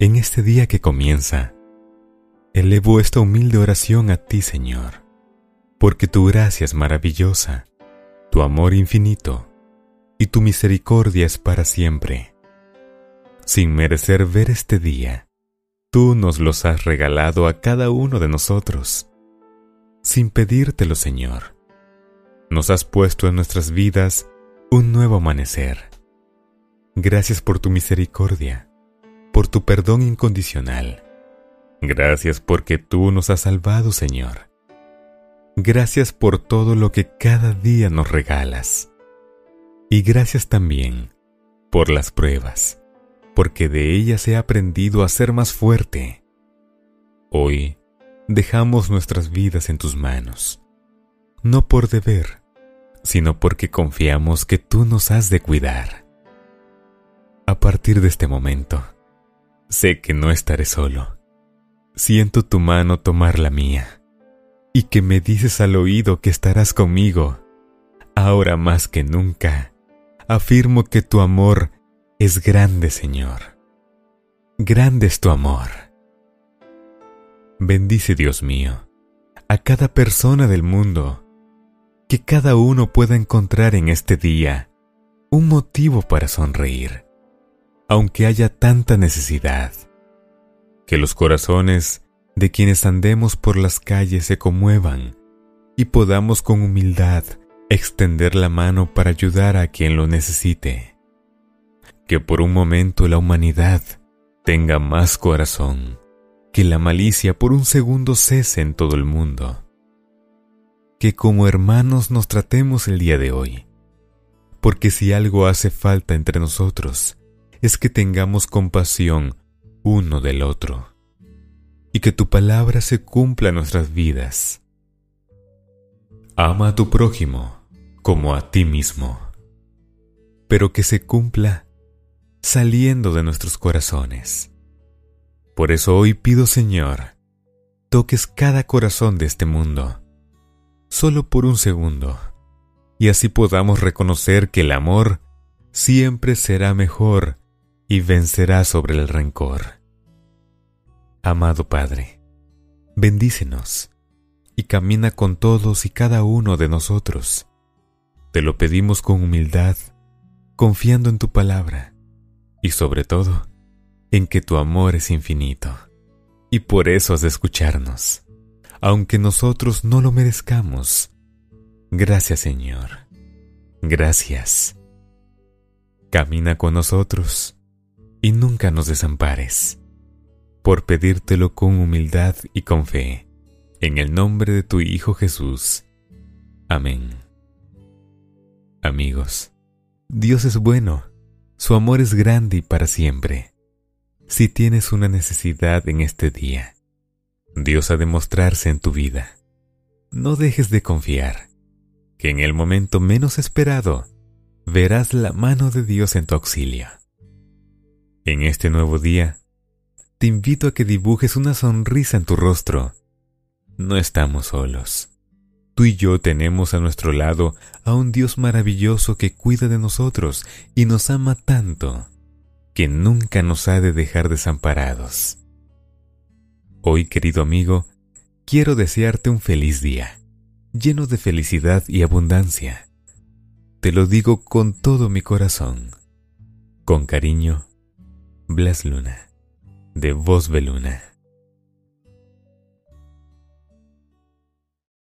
en este día que comienza, elevo esta humilde oración a ti, Señor, porque tu gracia es maravillosa, tu amor infinito y tu misericordia es para siempre. Sin merecer ver este día, tú nos los has regalado a cada uno de nosotros. Sin pedírtelo, Señor, nos has puesto en nuestras vidas un nuevo amanecer. Gracias por tu misericordia, por tu perdón incondicional. Gracias porque tú nos has salvado, Señor. Gracias por todo lo que cada día nos regalas. Y gracias también por las pruebas, porque de ellas he aprendido a ser más fuerte. Hoy dejamos nuestras vidas en tus manos, no por deber, sino porque confiamos que tú nos has de cuidar. A partir de este momento, sé que no estaré solo. Siento tu mano tomar la mía y que me dices al oído que estarás conmigo. Ahora más que nunca, afirmo que tu amor es grande, Señor. Grande es tu amor. Bendice, Dios mío, a cada persona del mundo que cada uno pueda encontrar en este día un motivo para sonreír, aunque haya tanta necesidad. Que los corazones de quienes andemos por las calles se conmuevan y podamos con humildad extender la mano para ayudar a quien lo necesite. Que por un momento la humanidad tenga más corazón, que la malicia por un segundo cese en todo el mundo que como hermanos nos tratemos el día de hoy. Porque si algo hace falta entre nosotros, es que tengamos compasión uno del otro. Y que tu palabra se cumpla en nuestras vidas. Ama a tu prójimo como a ti mismo. Pero que se cumpla saliendo de nuestros corazones. Por eso hoy pido, Señor, toques cada corazón de este mundo solo por un segundo, y así podamos reconocer que el amor siempre será mejor y vencerá sobre el rencor. Amado Padre, bendícenos y camina con todos y cada uno de nosotros. Te lo pedimos con humildad, confiando en tu palabra y sobre todo en que tu amor es infinito y por eso has de escucharnos aunque nosotros no lo merezcamos. Gracias Señor. Gracias. Camina con nosotros y nunca nos desampares, por pedírtelo con humildad y con fe, en el nombre de tu Hijo Jesús. Amén. Amigos, Dios es bueno, su amor es grande y para siempre. Si tienes una necesidad en este día, Dios ha de mostrarse en tu vida. No dejes de confiar, que en el momento menos esperado verás la mano de Dios en tu auxilio. En este nuevo día, te invito a que dibujes una sonrisa en tu rostro. No estamos solos. Tú y yo tenemos a nuestro lado a un Dios maravilloso que cuida de nosotros y nos ama tanto que nunca nos ha de dejar desamparados. Hoy, querido amigo, quiero desearte un feliz día, lleno de felicidad y abundancia. Te lo digo con todo mi corazón. Con cariño, Blas Luna, de Voz Beluna.